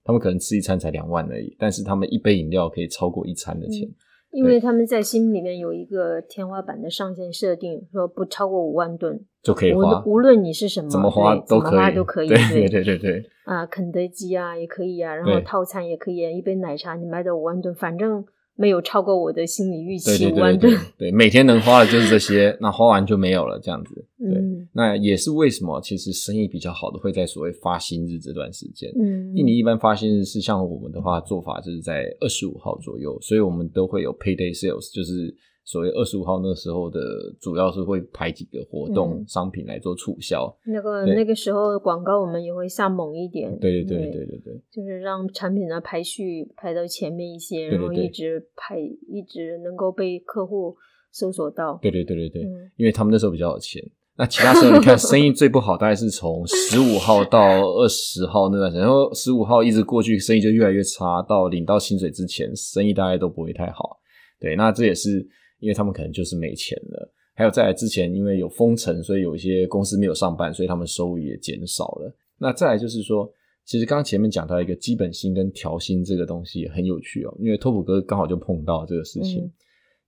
他们可能吃一餐才两万而已。但是他们一杯饮料可以超过一餐的钱，因为他们在心里面有一个天花板的上限设定，说不超过五万吨就可以花。无论你是什么怎么花都可以，都可以。对对对对对。啊，肯德基啊也可以啊，然后套餐也可以啊，一杯奶茶你卖到五万吨，反正。没有超过我的心理预期，对对对对，每天能花的就是这些，那花完就没有了，这样子。对，那也是为什么其实生意比较好的会在所谓发薪日这段时间。嗯，印尼一般发薪日是像我们的话做法就是在二十五号左右，所以我们都会有 payday sales，就是所谓二十五号那时候的主要是会排几个活动商品来做促销。那个那个时候广告我们也会下猛一点。对对对对对对，就是让产品的排序排到前面一些，然后一直排一直能够被客户搜索到。对对对对对，因为他们那时候比较有钱。那其他时候你看 生意最不好，大概是从十五号到二十号那段时间，然后十五号一直过去，生意就越来越差，到领到薪水之前，生意大概都不会太好。对，那这也是因为他们可能就是没钱了。还有再来之前，因为有封城，所以有一些公司没有上班，所以他们收入也减少了。那再来就是说，其实刚刚前面讲到一个基本薪跟调薪这个东西也很有趣哦，因为托普哥刚好就碰到这个事情。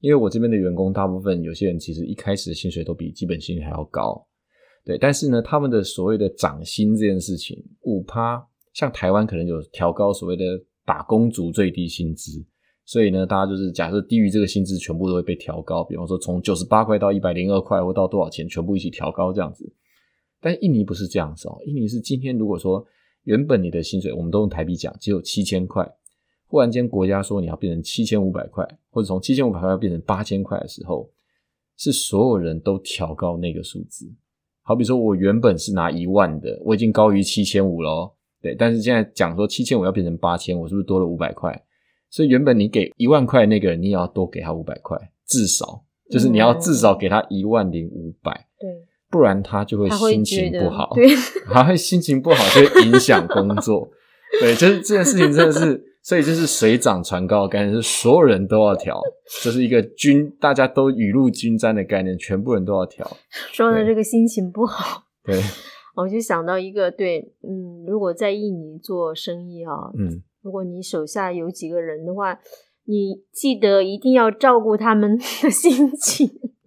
因为我这边的员工大部分有些人其实一开始的薪水都比基本薪还要高，对，但是呢，他们的所谓的涨薪这件事情五趴，像台湾可能有调高所谓的打工族最低薪资，所以呢，大家就是假设低于这个薪资全部都会被调高，比方说从九十八块到一百零二块或到多少钱，全部一起调高这样子。但印尼不是这样子哦，印尼是今天如果说原本你的薪水我们都用台币讲只有七千块。忽然间，国家说你要变成七千五百块，或者从七千五百块要变成八千块的时候，是所有人都调高那个数字。好比说，我原本是拿一万的，我已经高于七千五了，对。但是现在讲说七千五要变成八千，我是不是多了五百块？所以原本你给一万块那个人，你也要多给他五百块，至少就是你要至少给他一万零五百，对，不然他就会心情不好，对，他会心情不好，就会影响工作。对，就是这件事情真的是。所以就是水涨船高的概念，是所有人都要调，这是一个均大家都雨露均沾的概念，全部人都要调。说的这个心情不好，对，我就想到一个，对，嗯，如果在印尼做生意啊，嗯，如果你手下有几个人的话，你记得一定要照顾他们 的心情，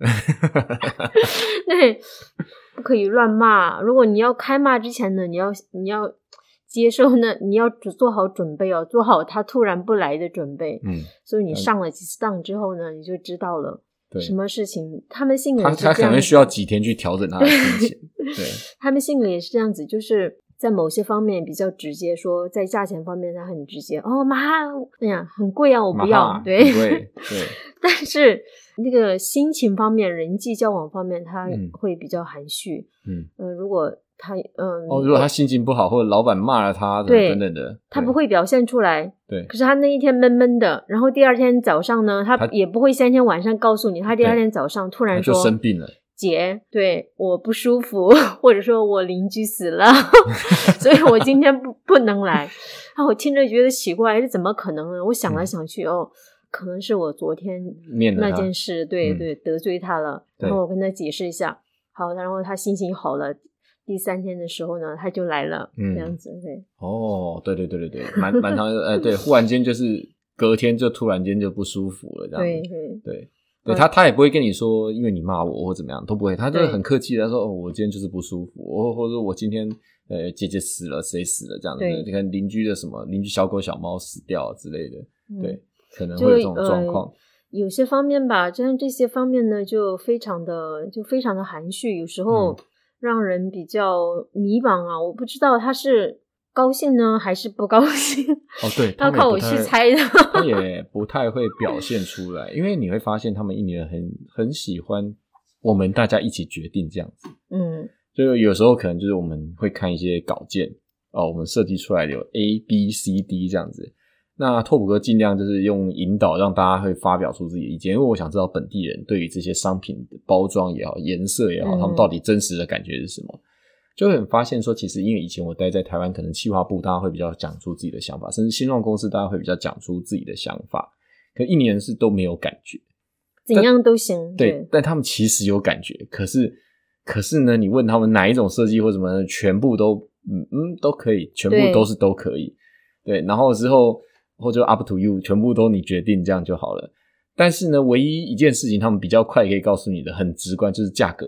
对，不可以乱骂。如果你要开骂之前呢，你要你要。接受呢，你要做好准备哦，做好他突然不来的准备。嗯，所以你上了几次当之后呢，你就知道了，什么事情他们性格他他可能需要几天去调整他的心情。对，他们性格也是这样子，就是在某些方面比较直接，说在价钱方面他很直接。哦，妈，哎呀，很贵啊，我不要。对对，但是那个心情方面、人际交往方面，他会比较含蓄。嗯，呃，如果。他嗯哦，如果他心情不好，或者老板骂了他，对等等的，他不会表现出来。对，可是他那一天闷闷的，然后第二天早上呢，他也不会三天晚上告诉你，他第二天早上突然说生病了，姐，对我不舒服，或者说我邻居死了，所以我今天不不能来。啊，我听着觉得奇怪，这怎么可能呢？我想来想去，哦，可能是我昨天那件事，对对，得罪他了。然后我跟他解释一下，好，然后他心情好了。第三天的时候呢，他就来了，这样子对。哦，对对对对对，蛮蛮长，哎，对，忽然间就是隔天就突然间就不舒服了，这样。对对对，对他他也不会跟你说，因为你骂我或怎么样都不会，他就是很客气的说，哦，我今天就是不舒服，我或者我今天呃姐姐死了，谁死了这样子，你看邻居的什么邻居小狗小猫死掉之类的，对，可能会有这种状况。有些方面吧，像这些方面呢，就非常的就非常的含蓄，有时候。让人比较迷茫啊！我不知道他是高兴呢 还是不高兴。哦，对，要靠我去猜的。他也不太会表现出来，因为你会发现他们印尼人很很喜欢我们大家一起决定这样子。嗯，就有时候可能就是我们会看一些稿件哦，我们设计出来有 A、B、C、D 这样子。那拓普哥尽量就是用引导，让大家会发表出自己的意见，因为我想知道本地人对于这些商品的包装也好、颜色也好，他们到底真实的感觉是什么。就会发现说，其实因为以前我待在台湾，可能企划部大家会比较讲出自己的想法，甚至新创公司大家会比较讲出自己的想法。可一年是都没有感觉，怎样都行。对，但他们其实有感觉。可是，可是呢，你问他们哪一种设计或什么，全部都嗯嗯都可以，全部都是都可以。对，然后之后。或者 up to you，全部都你决定，这样就好了。但是呢，唯一一件事情，他们比较快可以告诉你的，很直观，就是价格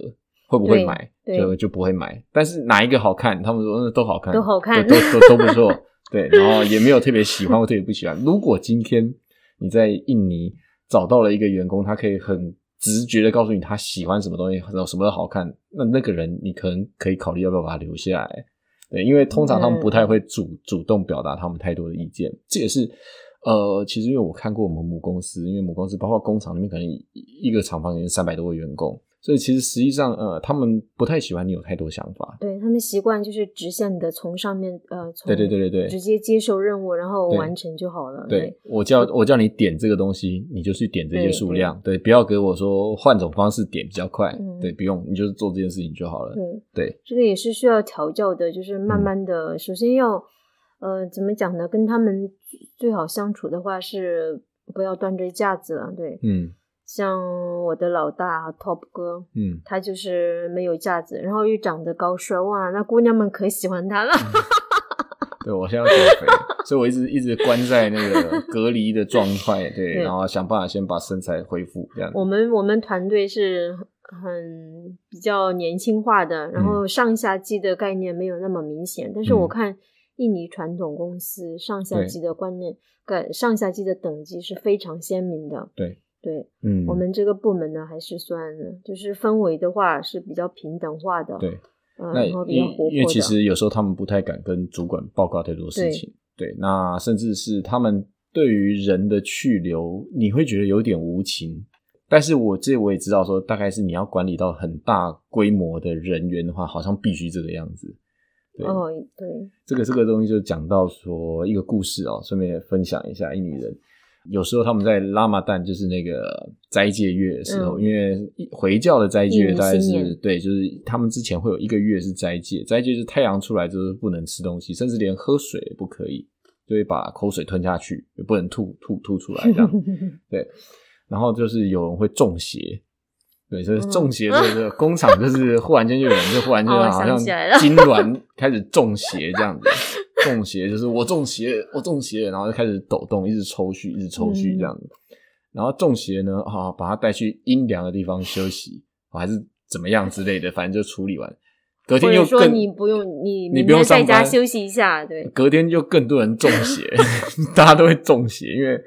会不会买，就就不会买。但是哪一个好看，他们说都好看，都好看，都都都不错。对，然后也没有特别喜欢或特别不喜欢。如果今天你在印尼找到了一个员工，他可以很直觉的告诉你他喜欢什么东西，然后什么都好看，那那个人你可能可以考虑要不要把他留下来。对，因为通常他们不太会主主动表达他们太多的意见，这也是呃，其实因为我看过我们母公司，因为母公司包括工厂里面可能一个厂房里面三百多个员工。所以其实实际上，呃，他们不太喜欢你有太多想法。对他们习惯就是直线的从上面，呃，对对对对对，直接接受任务，然后完成就好了。对我叫我叫你点这个东西，你就去点这些数量。对，不要给我说换种方式点比较快。对，不用，你就是做这件事情就好了。对，这个也是需要调教的，就是慢慢的，首先要，呃，怎么讲呢？跟他们最好相处的话是不要端着架子了。对，嗯。像我的老大 Top 哥，嗯，他就是没有架子，然后又长得高帅，哇，那姑娘们可喜欢他了。对我现在减肥，所以我一直一直关在那个隔离的状态，对，然后想办法先把身材恢复这样。我们我们团队是很比较年轻化的，然后上下级的概念没有那么明显，但是我看印尼传统公司上下级的观念，跟上下级的等级是非常鲜明的。对。对，嗯，我们这个部门呢，还是算就是氛围的话是比较平等化的，对，嗯那因因为其实有时候他们不太敢跟主管报告太多事情，对，那甚至是他们对于人的去留，你会觉得有点无情。但是我这我也知道，说大概是你要管理到很大规模的人员的话，好像必须这个样子。哦，对，这个这个东西就讲到说一个故事哦，顺便分享一下一女人。有时候他们在拉玛旦，就是那个斋戒月的时候，因为回教的斋戒大概是对，就是他们之前会有一个月是斋戒，斋戒是太阳出来就是不能吃东西，甚至连喝水也不可以，就会把口水吞下去，也不能吐吐吐出来这样。对，然后就是有人会中邪。对，所以中邪这个 工厂就是忽然间就有人就忽然间好像 痉挛开始中邪这样子，中邪就是我中邪，我中邪，然后就开始抖动，一直抽搐，一直抽搐这样子。然后中邪呢，啊，把他带去阴凉的地方休息，还是怎么样之类的，反正就处理完。隔天又说你不用你你不用在家休息一下，对。隔天就更多人中邪，大家都会中邪，因为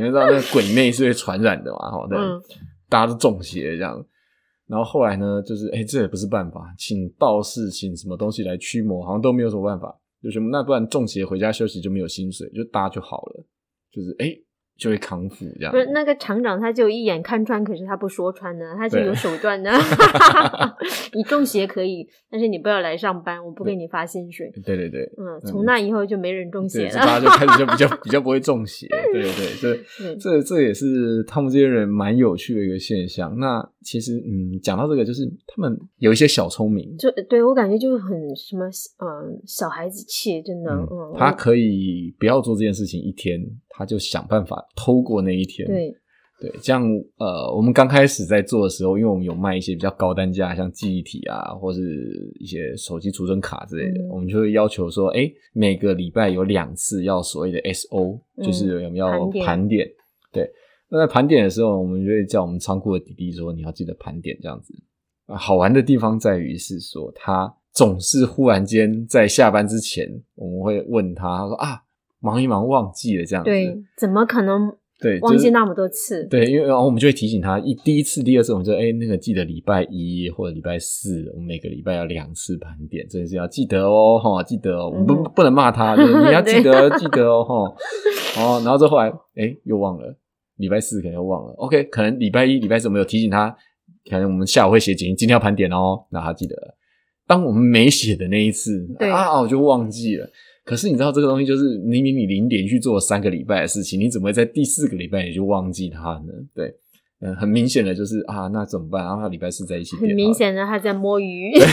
你知道那个鬼魅是会传染的嘛，哈，对。大家都中邪这样，然后后来呢，就是哎，这也不是办法，请道士，请什么东西来驱魔，好像都没有什么办法，就是那不然中邪回家休息就没有薪水，就搭就好了，就是哎。就会康复这样。不是那个厂长，他就一眼看穿，可是他不说穿的，他是有手段的。你中邪可以，但是你不要来上班，我不给你发薪水。对对对，嗯，从那以后就没人中邪了，大家就开始就比较 比较不会中邪。对对对，这这这也是他们这些人蛮有趣的一个现象。那其实嗯，讲到这个，就是他们有一些小聪明，就对我感觉就是很什么嗯小孩子气，真的嗯，他可以不要做这件事情一天。他就想办法偷过那一天，对对，这样呃，我们刚开始在做的时候，因为我们有卖一些比较高单价，像记忆体啊，或是一些手机储存卡之类的，我们就会要求说，哎，每个礼拜有两次要所谓的 S O，就是有没有盘点？对，那在盘点的时候，我们就会叫我们仓库的弟弟说，你要记得盘点这样子。啊，好玩的地方在于是说，他总是忽然间在下班之前，我们会问他，他说啊。忙一忙忘记了这样子，对，怎么可能？对，忘记那么多次。对，因为然后我们就会提醒他，一第一次、第二次，我们就哎，那个记得礼拜一或者礼拜四，我们每个礼拜要两次盘点，真的是要记得哦，哈，记得哦，我们不不能骂他，你要记得记得哦，哈，哦，然后这后来哎又忘了，礼拜四可能又忘了，OK，可能礼拜一、礼拜四我们有提醒他，可能我们下午会写简今天要盘点哦，那他记得。当我们没写的那一次，啊，我就忘记了。可是你知道这个东西就是明明你零点去做三个礼拜的事情，你怎么会在第四个礼拜你就忘记它呢？对，嗯，很明显的就是啊，那怎么办？然后礼拜四在一起，很明显的他在摸鱼。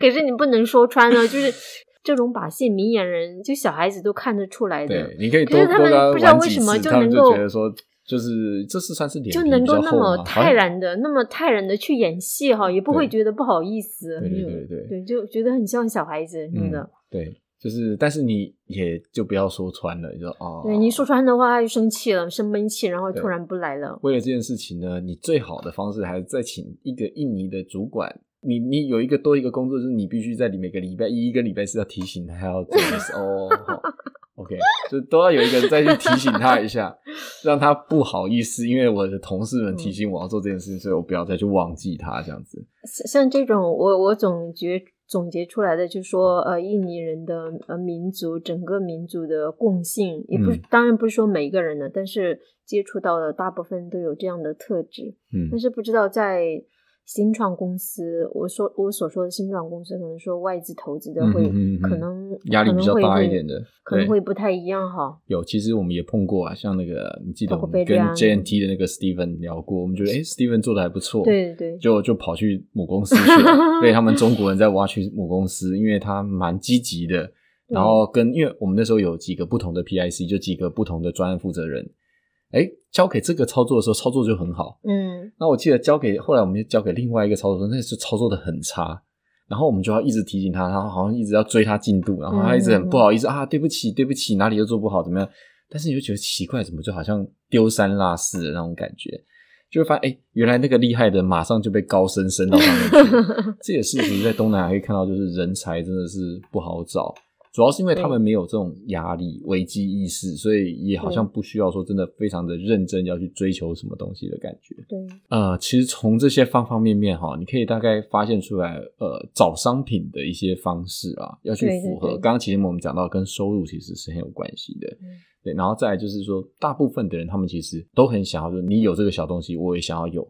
可是你不能说穿了，就是这种把戏，明眼人就小孩子都看得出来的。对，你可以多多不知道为什么就能够觉得说。就是这是算是脸就能够那么泰然的，那么泰然的去演戏哈，也不会觉得不好意思。对对对对，对就觉得很像小孩子，真的。对，就是但是你也就不要说穿了，你说哦。对，你说穿的话，他就生气了，生闷气，然后突然不来了。为了这件事情呢，你最好的方式还是再请一个印尼的主管。你你有一个多一个工作，就是你必须在每个礼拜一、一个礼拜四要提醒他要做 S O。OK，OK，就都要有一个人再去提醒他一下，让他不好意思，因为我的同事们提醒我要做这件事情，所以我不要再去忘记他这样子。像这种，我我总觉总结出来的，就是说，呃，印尼人的呃民族，整个民族的共性，也不当然不是说每一个人的，但是接触到的大部分都有这样的特质。嗯，但是不知道在。新创公司，我说我所说的新创公司，可能说外资投资的会可能压力比较大一点的，可能会不太一样哈。有，其实我们也碰过啊，像那个你记得我们跟 JNT 的那个 Steven 聊过，我们觉得哎，Steven 做的还不错，对对，就就跑去母公司去了，被他们中国人在挖去母公司，因为他蛮积极的，然后跟因为我们那时候有几个不同的 PIC，就几个不同的专案负责人。哎，交给这个操作的时候，操作就很好。嗯，那我记得交给后来，我们就交给另外一个操作，那是操作的很差。然后我们就要一直提醒他，然后好像一直要追他进度，然后他一直很不好意思啊，对不起，对不起，哪里又做不好，怎么样？但是你就觉得奇怪，怎么就好像丢三落四的那种感觉？就会发现，哎，原来那个厉害的马上就被高升升到上面去。这也是其实在东南亚可以看到，就是人才真的是不好找。主要是因为他们没有这种压力、危机意识，所以也好像不需要说真的非常的认真要去追求什么东西的感觉。对，呃，其实从这些方方面面哈，你可以大概发现出来，呃，找商品的一些方式啊，要去符合。刚刚其实我们讲到跟收入其实是很有关系的，对。然后再来就是说，大部分的人他们其实都很想要，说你有这个小东西，我也想要有。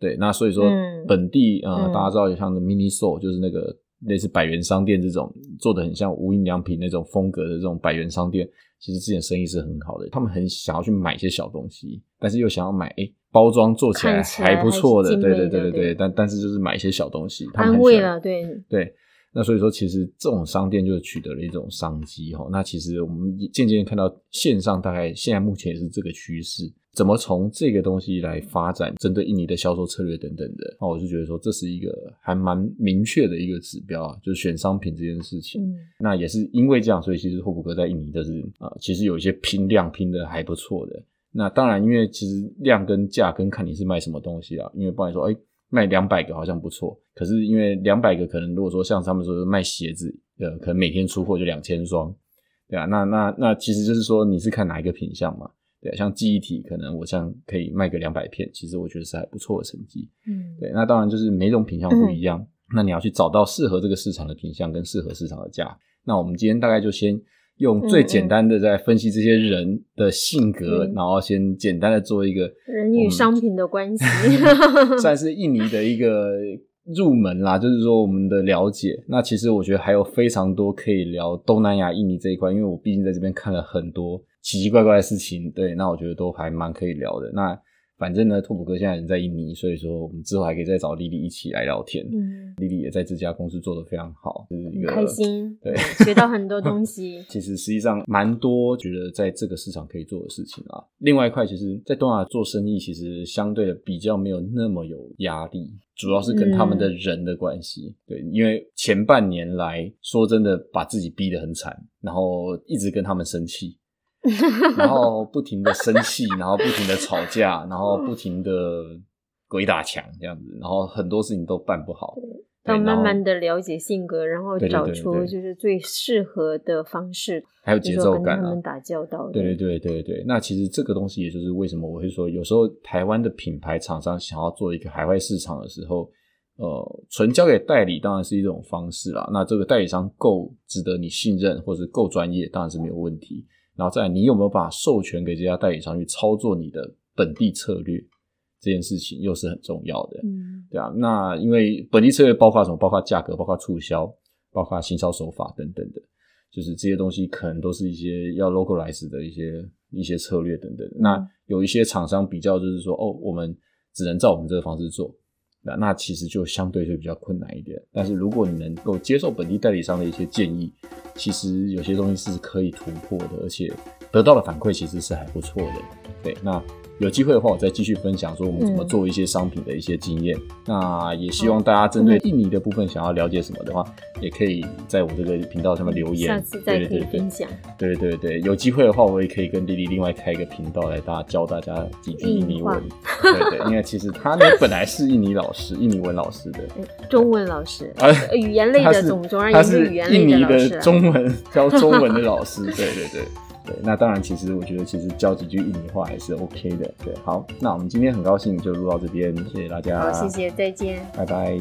对，那所以说本地呃，大家知道像 mini store 就是那个。类似百元商店这种做的很像无印良品那种风格的这种百元商店，其实之前生意是很好的。他们很想要去买一些小东西，但是又想要买哎包装做起来还不错的，对对对对对。但但是就是买一些小东西，安慰了，对对。那所以说，其实这种商店就取得了一种商机哈。那其实我们渐渐看到线上大概现在目前也是这个趋势。怎么从这个东西来发展，针对印尼的销售策略等等的，那我就觉得说这是一个还蛮明确的一个指标啊，就是选商品这件事情。那也是因为这样，所以其实霍普哥在印尼就是啊，其实有一些拼量拼的还不错的。那当然，因为其实量跟价跟看你是卖什么东西啊，因为不然说，哎，卖两百个好像不错，可是因为两百个可能如果说像他们说卖鞋子，呃，可能每天出货就两千双，对啊，那那那其实就是说你是看哪一个品相嘛。对，像记忆体，可能我像可以卖个两百片，其实我觉得是还不错的成绩。嗯，对，那当然就是每种品相不一样，那你要去找到适合这个市场的品相跟适合市场的价。那我们今天大概就先用最简单的在分析这些人的性格，然后先简单的做一个人与商品的关系，算是印尼的一个入门啦，就是说我们的了解。那其实我觉得还有非常多可以聊东南亚印尼这一块，因为我毕竟在这边看了很多。奇奇怪怪的事情，对，那我觉得都还蛮可以聊的。那反正呢，拓普哥现在人在印尼，所以说我们之后还可以再找丽丽一起来聊天。嗯，丽丽也在这家公司做的非常好，就是一个开心，对，学到很多东西。其实实际上蛮多觉得在这个市场可以做的事情啊。另外一块，其实，在东亚做生意，其实相对的比较没有那么有压力，主要是跟他们的人的关系。对，因为前半年来说真的把自己逼得很惨，然后一直跟他们生气。然后不停的生气，然后不停的吵架，然后不停的鬼打墙这样子，然后很多事情都办不好。要慢慢的了解性格，然后找出就是最适合的方式，还有节奏感啊。跟他们打交道。对对对对对。那其实这个东西，也就是为什么我会说，有时候台湾的品牌厂商想要做一个海外市场的时候，呃，纯交给代理当然是一种方式啦。那这个代理商够值得你信任，或是够专业，当然是没有问题。然后再，你有没有把授权给这家代理商去操作你的本地策略？这件事情又是很重要的，嗯，对啊。那因为本地策略包括什么？包括价格，包括促销，包括行销手法等等的，就是这些东西可能都是一些要 localize 的一些一些策略等等。那有一些厂商比较就是说，哦，我们只能照我们这个方式做。那那其实就相对就比较困难一点，但是如果你能够接受本地代理商的一些建议，其实有些东西是可以突破的，而且得到的反馈其实是还不错的。对，那。有机会的话，我再继续分享说我们怎么做一些商品的一些经验。那也希望大家针对印尼的部分想要了解什么的话，也可以在我这个频道上面留言。下次再可以分享。对对对，有机会的话，我也可以跟丽丽另外开一个频道来大家教大家几句印尼文。对对，因为其实他呢本来是印尼老师，印尼文老师的，中文老师，语言类的总总而言之，语言类的。印尼的中文教中文的老师，对对对。对，那当然，其实我觉得其实教几句印尼话也是 OK 的。对，好，那我们今天很高兴就录到这边，谢谢大家。好，谢谢，再见，拜拜。